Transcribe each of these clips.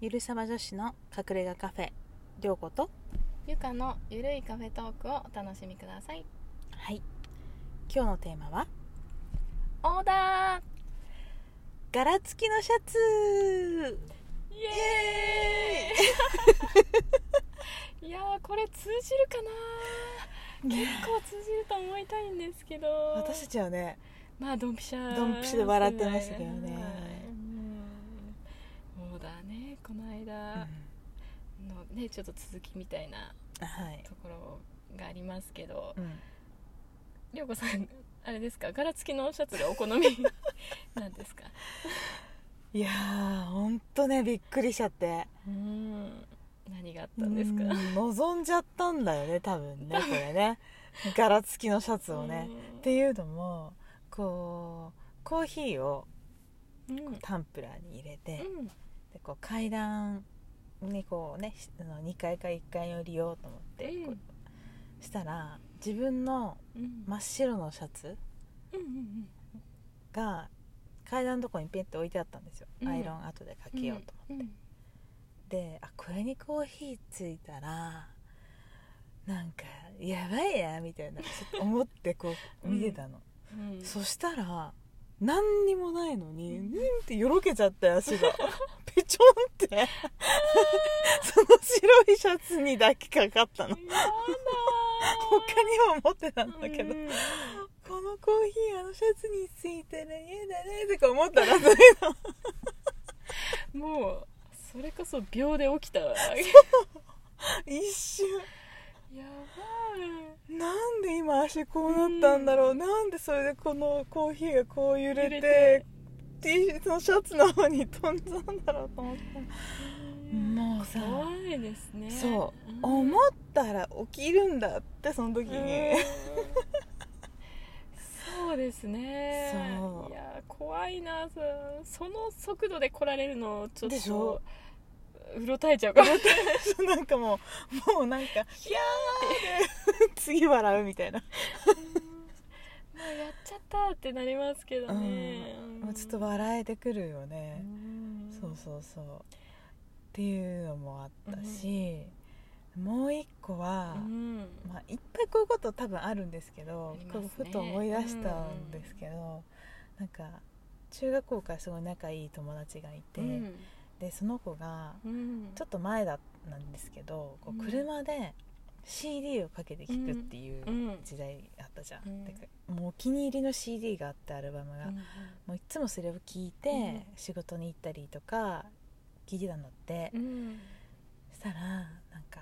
ゆるさま女子の隠れ家カフェりょうことゆかのゆるいカフェトークをお楽しみください。はい。今日のテーマは？オーダ柄付きのシャツ。ーイ。エーイ。いやーこれ通じるかな？結構通じると思いたいんですけど。私たちはねまあドンピシャドンピシャで笑ってましたけどねはいうんオーダーねこの間のねちょっと続きみたいなはい、ところがありますけどうん、りょうこさんあれですか？柄付きのシャツがお好み なんですか？いやーほんとねびっくりしちゃって。うん。何があったんですか？うん望んじゃったんだよね多分ねこれね。柄付きのシャツをね。っていうのもこうコーヒーをタンプラーに入れて、うん。でこう階段にこうねしあの2階か1階に降りようと思って、うしたら自分のうん。真っ白のシャツが階段のとこにペンって置いてあったんですよ、うん。アイロン後でかけようと思って、うん。であこれにコーヒーついたらなんかやばいなみたいなちょっと思ってこう見てたの、うん。そしたら何にもないのにうん。ってよろけちゃって足がペチョンって。その白いシャツにだけかかったの。他にも持ってたんだけど、うん。このコーヒーあのシャツについたら嫌だね。とか思ったらそういうの。もうそれこそ秒で起きたわ。一瞬。やなんで今足こうなったんだろう、なんでそれでこのコーヒーがこう揺れて揺れて T シャツのシャツの方に飛んだんだろうと思ってばいもうさ怖いですね。そう、ん。思ったら起きるんだってその時に、うん。そうですね。いや怖いなそその速度で来られるのちょっでしょ？とうろたえちゃうかも なんかもうもうなんかヒャーって次笑うみたいな、やっちゃったってなりますけどね、うん。もうちょっと笑えてくるよね、うん。そうそうそう。っていうのもあったし、もう一個は、うん。まあ、いっぱいこういうこと多分あるんですけどね。こうふと思い出したんですけど、なんか中学校からすごい仲いい友達がいて、うん。でその子がうん。ちょっと前だったんですけどこううん。車で CD をかけて聴くっていううん時代あったじゃん、うん。だからもうお気に入りの CD があってアルバムが、うんもういつもそれを聴いて、うん仕事に行ったりとか聴いてたんだって、うん。そしたらなんか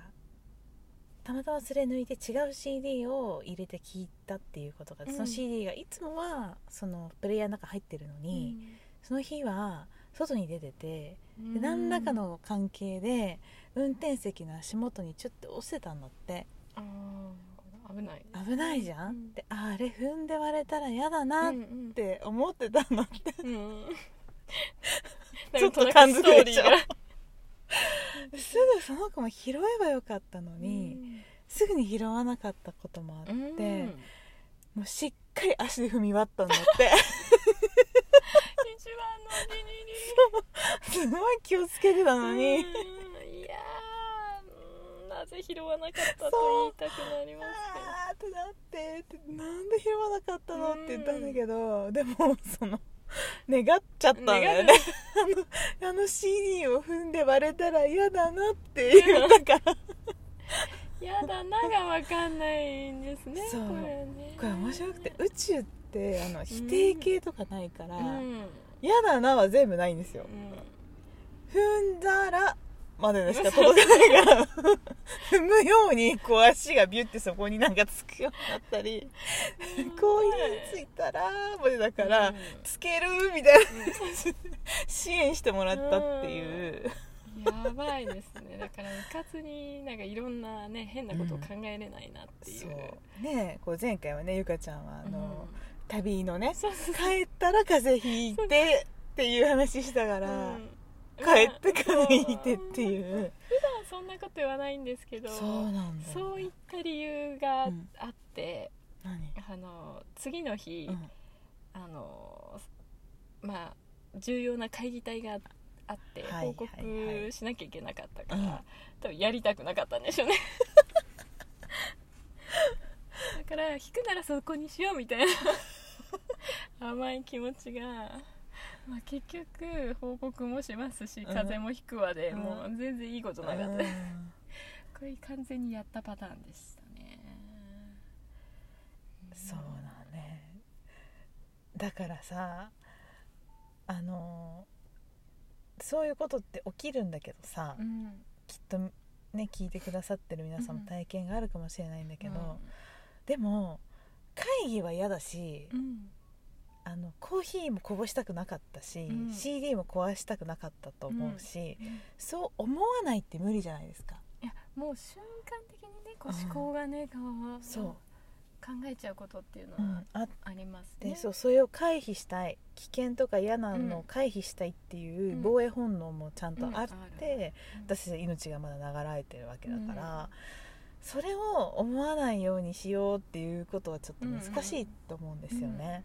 たまたまそれ抜いて違う CD を入れて聴いたっていうことが、うん。その CD がいつもはそのプレイヤーの中入ってるのに、その日は外に出てて、何らかの関係で運転席の足元にちょっと押せたんだって。あー危ない。危ないじゃん、うん。でああれ踏んで割れたら嫌だなっうんうん。て思ってたんだって、うん ちょっと感づくでしょ。すぐその子も拾えばよかったのに、ーがすぐに拾わなかったこともあって、うん。もうしっかり足で踏み割ったんだって すごい気をつけてたのに、うんいやなぜ拾わなかったと言いたくなります。あーってなってってなんで拾わなかったのって言ったんだけど、でもその願っちゃったんだよね。あのあの CD を踏んで割れたら嫌だなって言ったから。けどやだながわかんないんですねそう。これね。これ面白くて宇宙ってあの否定形とかないからうん嫌、だなは全部ないんですよ。うん。踏んだらまででしか届かないから。踏むようにこう足がビュってそこになんかつくようになったりこういうついたらまでだから、うん。つけるみたいな。支援してもらったっていう、やばいですね。だからうかつになんかいろんなね変なことを考えれないなっていう、そう。ねこう前回はねゆかちゃんはあの、うん旅のねそうそう帰ったら風邪ひいてっていう話したから、うん。帰って風邪ひいてっていう、普段そんなこと言わないんですけどそうなんだ。よそういった理由がうんあって、何、あの次の日、うん。あのまあ重要な会議体があってはい報告しなきゃいけなかったから、うん。多分やりたくなかったんでしょうね。だから弾くならそこにしようみたいな甘い気持ちが、まあ、結局報告もしますしうん。風邪もひくわで、うん。もう全然いいことなかった、うん。これ完全にやったパターンでしたね。そうだね。だからさあのそういうことって起きるんだけどさ、うん。きっとね聞いてくださってる皆さんも体験があるかもしれないんだけど、うん。でも会議は嫌だし、うんあのコーヒーもこぼしたくなかったし、うん。CD も壊したくなかったと思うし、うん。そう思わないって無理じゃないですか。いやもう瞬間的にねこう思考がね、こうそう。考えちゃうことっていうのはうん、あありますね。でそうそれを回避したい危険とか嫌なのを回避したいっていううん。防衛本能もちゃんとあって、うん。私命がまだ流れてるわけだから、うんそれを思わないようにしようっていうことはちょっと難しいと思うんですよね、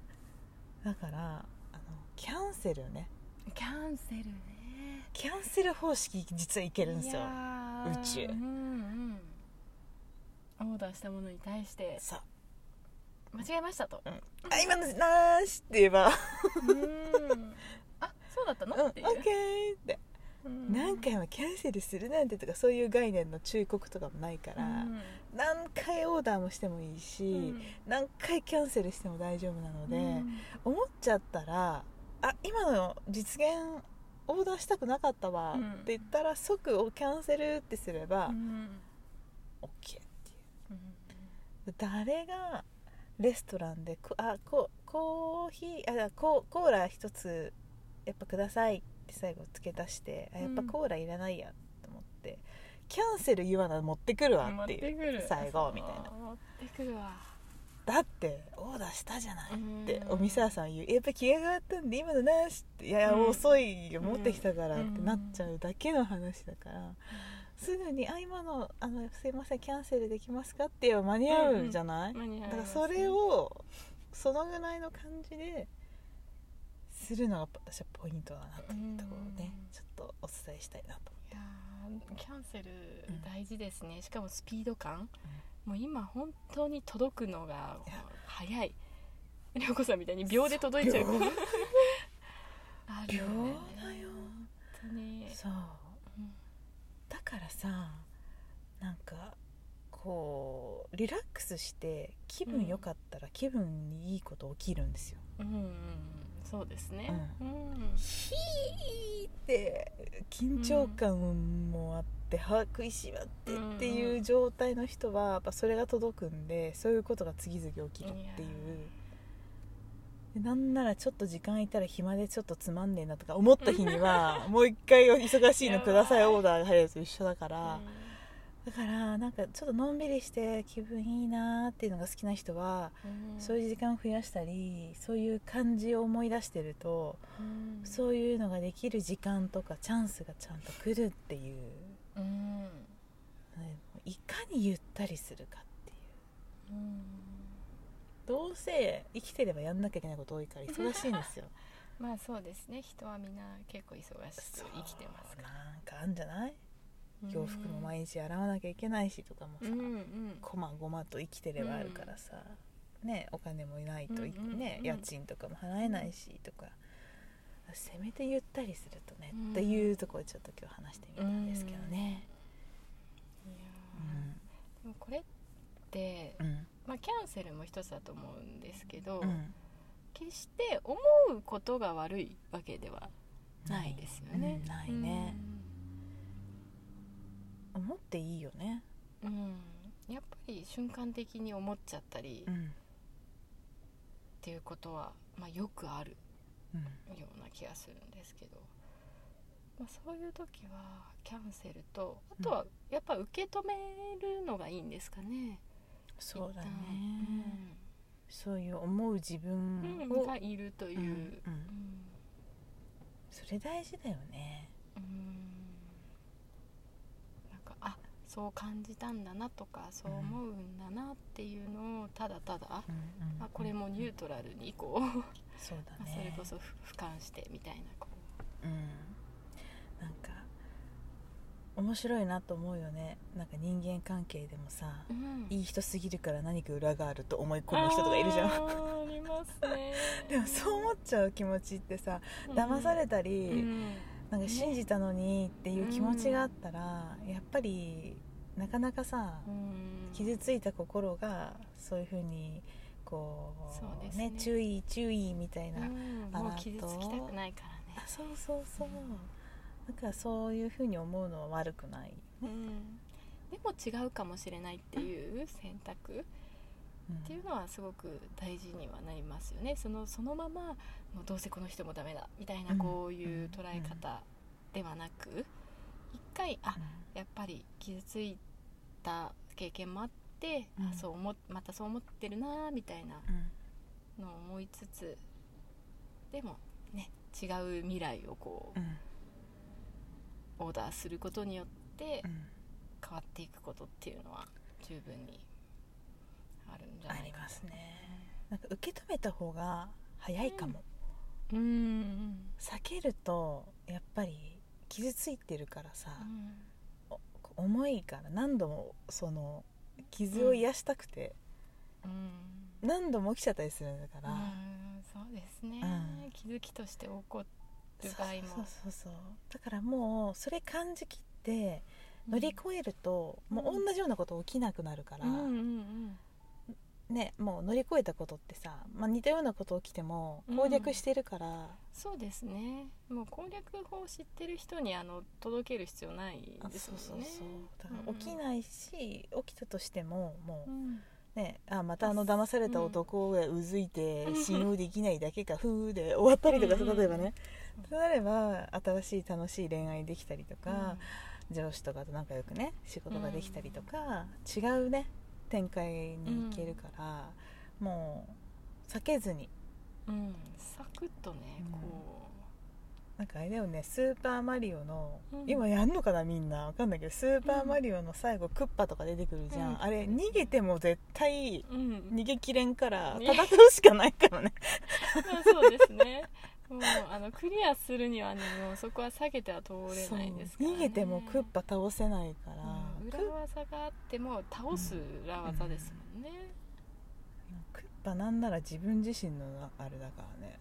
だからあのキャンセルね。キャンセルね。キャンセル方式実はいけるんですよ。宇宙。うんうん。オーダーしたものに対して。さ間違えましたと。あ今のなーしって言えば。うん。あそうだった「うん。オッのっていう。ケー」って。うん。何回もキャンセルするなんてとかそういう概念の忠告とかもないから、うん何回オーダーもしてもいいし、うん。何回キャンセルしても大丈夫なので、うん。思っちゃったらあ今の実現オーダーしたくなかったわうん。って言ったら即をキャンセルってすればうん。OK っていう。誰がレストランでこあこコーヒーあココーラ一つやっぱくださいって最後付け足してあやっぱコーラいらないやって、キャンセル言わな持ってくるわっていう最後みたいな。持ってくるわ。だってオーダーしたじゃないってうん。お店屋さん言う。やっぱ気が変わったんで今のなしっていや、うん遅いよ持ってきたからっうん。てなっちゃうだけの話だから、すぐに「あ今のあのすいませんキャンセルできますか?」って言えば間に合うじゃない、だからそれをそのぐらいの感じでするのが私はポイントだなというところをねうん。ちょっとお伝えしたいなといやーキャンセル大事ですね、しかもスピード感、もう今本当に届くのが早い。涼子さんみたいに秒で届いちゃう。秒 あるよね。秒だよ。本当に。そう。うん。だからさなんかこうリラックスして気分良かったら気分にいいこと起きるんですよ、うんうんそうですね。うん、ヒーって緊張感もあって歯食いしばってっていう状態の人はやっぱそれが届くんでそういうことが次々起きるっていう。でなんならちょっと時間いたら暇でちょっとつまんねえなとか思った日には もう一回忙しいのくださいオーダーが入るやつと一緒だから、だからなんかちょっとのんびりして気分いいなーっていうのが好きな人は、うん。そういう時間を増やしたりそういう感じを思い出してると、うん。そういうのができる時間とかチャンスがちゃんと来るっていう、うん。ねいかにゆったりするかっていう。うん。どうせ生きてればやんなきゃいけないこと多いから忙しいんですよ。まあそうですね。人はみんな結構忙しく生きてますから。なんかあんじゃない？洋服も毎日洗わなきゃいけないしとかもさ、うんうん。こまごまと生きてればあるからさ、ね、お金もないとい、うんうんうんね、家賃とかも払えないしとか、せめてゆったりするとね、うんっていうところでちょっと今日話してみたんですけどね。でもこれって、んうん。まあ、キャンセルも一つだと思うんですけど、うん。決して思うことが悪いわけではないですよね。うん。ないね、思っていいよね。うん、うんやっぱり瞬間的に思っちゃったりっうんていうことは、まあ、よくあるうん。ような気がするんですけど、まあ、そういう時はキャンセルとあとはやっぱ受け止めるのがいいんですかね。そうだね。一旦、そういう思う自分がいるという、うんうん。うん。それ大事だよね。うんなんかあそう感じたんだなとかそう思うんだなっていうのをただただ、うんうんまあ、これもニュートラルにこう、そうだまあね。それこそふ俯瞰してみたいなこう。ん、面白いなと思うよね。なんか人間関係でもさ、うん。いい人すぎるから何か裏があると思い込む人とかいるじゃん。あーありますね。でもそう思っちゃう気持ちってさ騙されたり、うんなんか信じたのにっていう気持ちがあったら、やっぱりなかなかさ、うん。傷ついた心がそういうふうにこうそうですね。注意注意みたいな、もう傷つきたくないからね。あそうそうそう、うんだからそういうふうに思うのは悪くない、うん。でも違うかもしれないっていう選択。うんっていうのはすごく大事にはなりますよね。そのそのままもうどうせこの人もダメだみたいなうん。こういう捉え方ではなく一回あうん。やっぱり傷ついた経験もあって、うん。あそう思またそう思ってるなみたいなうん。のを思いつつでもね違う未来をこううん。オーダーすることによってうん。変わっていくことっていうのは十分にあるんじゃあないかりますねなんか受け止めた方が早いかも、うん。うん。避けるとやっぱり傷ついてるからさ、うん。お重いから何度もその傷を癒したくて、うん。何度も起きちゃったりするんだから、うん。そうですね、うん。気づきとして起こる場合も。そうそうそうだからもうそれ感じきって乗り越えると、うん。もう同じようなこと起きなくなるから、うんうんうんねもう乗り越えたことってさ、まあ、似たようなこと起きてもうん。攻略してるから、そうですね。もう攻略法を知ってる人にあの届ける必要ないあですもんね。そうそうだか起きないし、起きたとしてももうん。うねあまたあの騙された男がうずいてうん。信用できないだけかふーで終わったりとか例えばね。そうなれば新しい楽しい恋愛できたりとか、上司とかと仲良くね仕事ができたりとか、違うね展開に行けるから、もう避けずに。うん、うんサクッとねうん。こなんかあれだよねスーパーマリオの、うん。今やんのかなみんな。わかんないけどスーパーマリオの最後、クッパとか出てくるじゃん、うん。あれ逃げても絶対う、うん、逃げきれんからね。戦うしかないからね。まあそうですねもうあのクリアするにはねもうそこは下げては通れないですから、ね、逃げてもクッパ倒せないから、うんク裏技があっても倒す裏技ですもんね、クッパなんなら自分自身のあれだからね。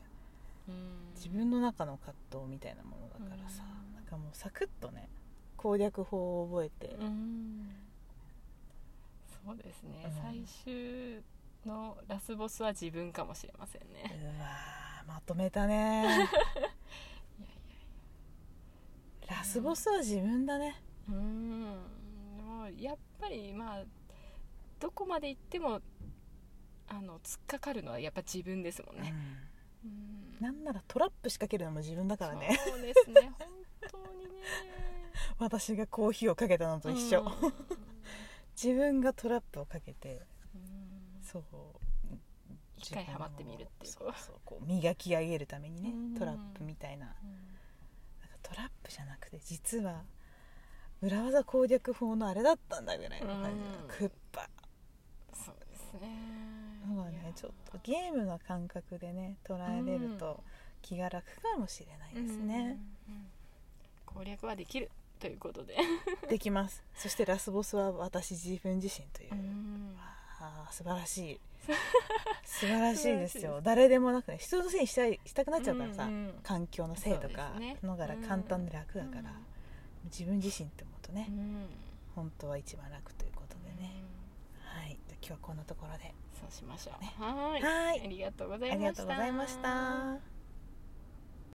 うん。自分の中の葛藤みたいなものだからさ、うん。なんかもうサクッとね攻略法を覚えて、うん。そうですね、うん。最終のラスボスは自分かもしれませんね、うわーまとめたね。いやいやラスボスは自分だね。うん。もうやっぱりまあどこまで行ってもあの突っかかるのはやっぱ自分ですもんね、うん。うん。なんならトラップ仕掛けるのも自分だからね。そうですね。本当にね。私がコーヒーをかけたのと一緒、うん。自分がトラップをかけてうん。そう一回ハマってみるっていう。そうそうこう磨き上げるためにねうん。トラップみたいな。なんかうんトラップじゃなくて実は裏技攻略法のあれだったんだぐらいの感じ、うんクッパ。そうですね。のがいや。ねちょっとゲームの感覚でね捉えれると気が楽かもしれないですね、攻略はできるということで、できます。そしてラスボスは私自分自身という、うんあー素晴らしい。素晴らしいですよ。誰でもなくね人のせいにしたいしたくなっちゃうからさ、うんうん環境のせいとかのがら簡単で楽だから、うん。自分自身って思うとね、うん。本当は一番楽ということでね、うん。はい。じゃあ今日はこんなところで。そうしましょう。ね。はい。はい。ありがとうございました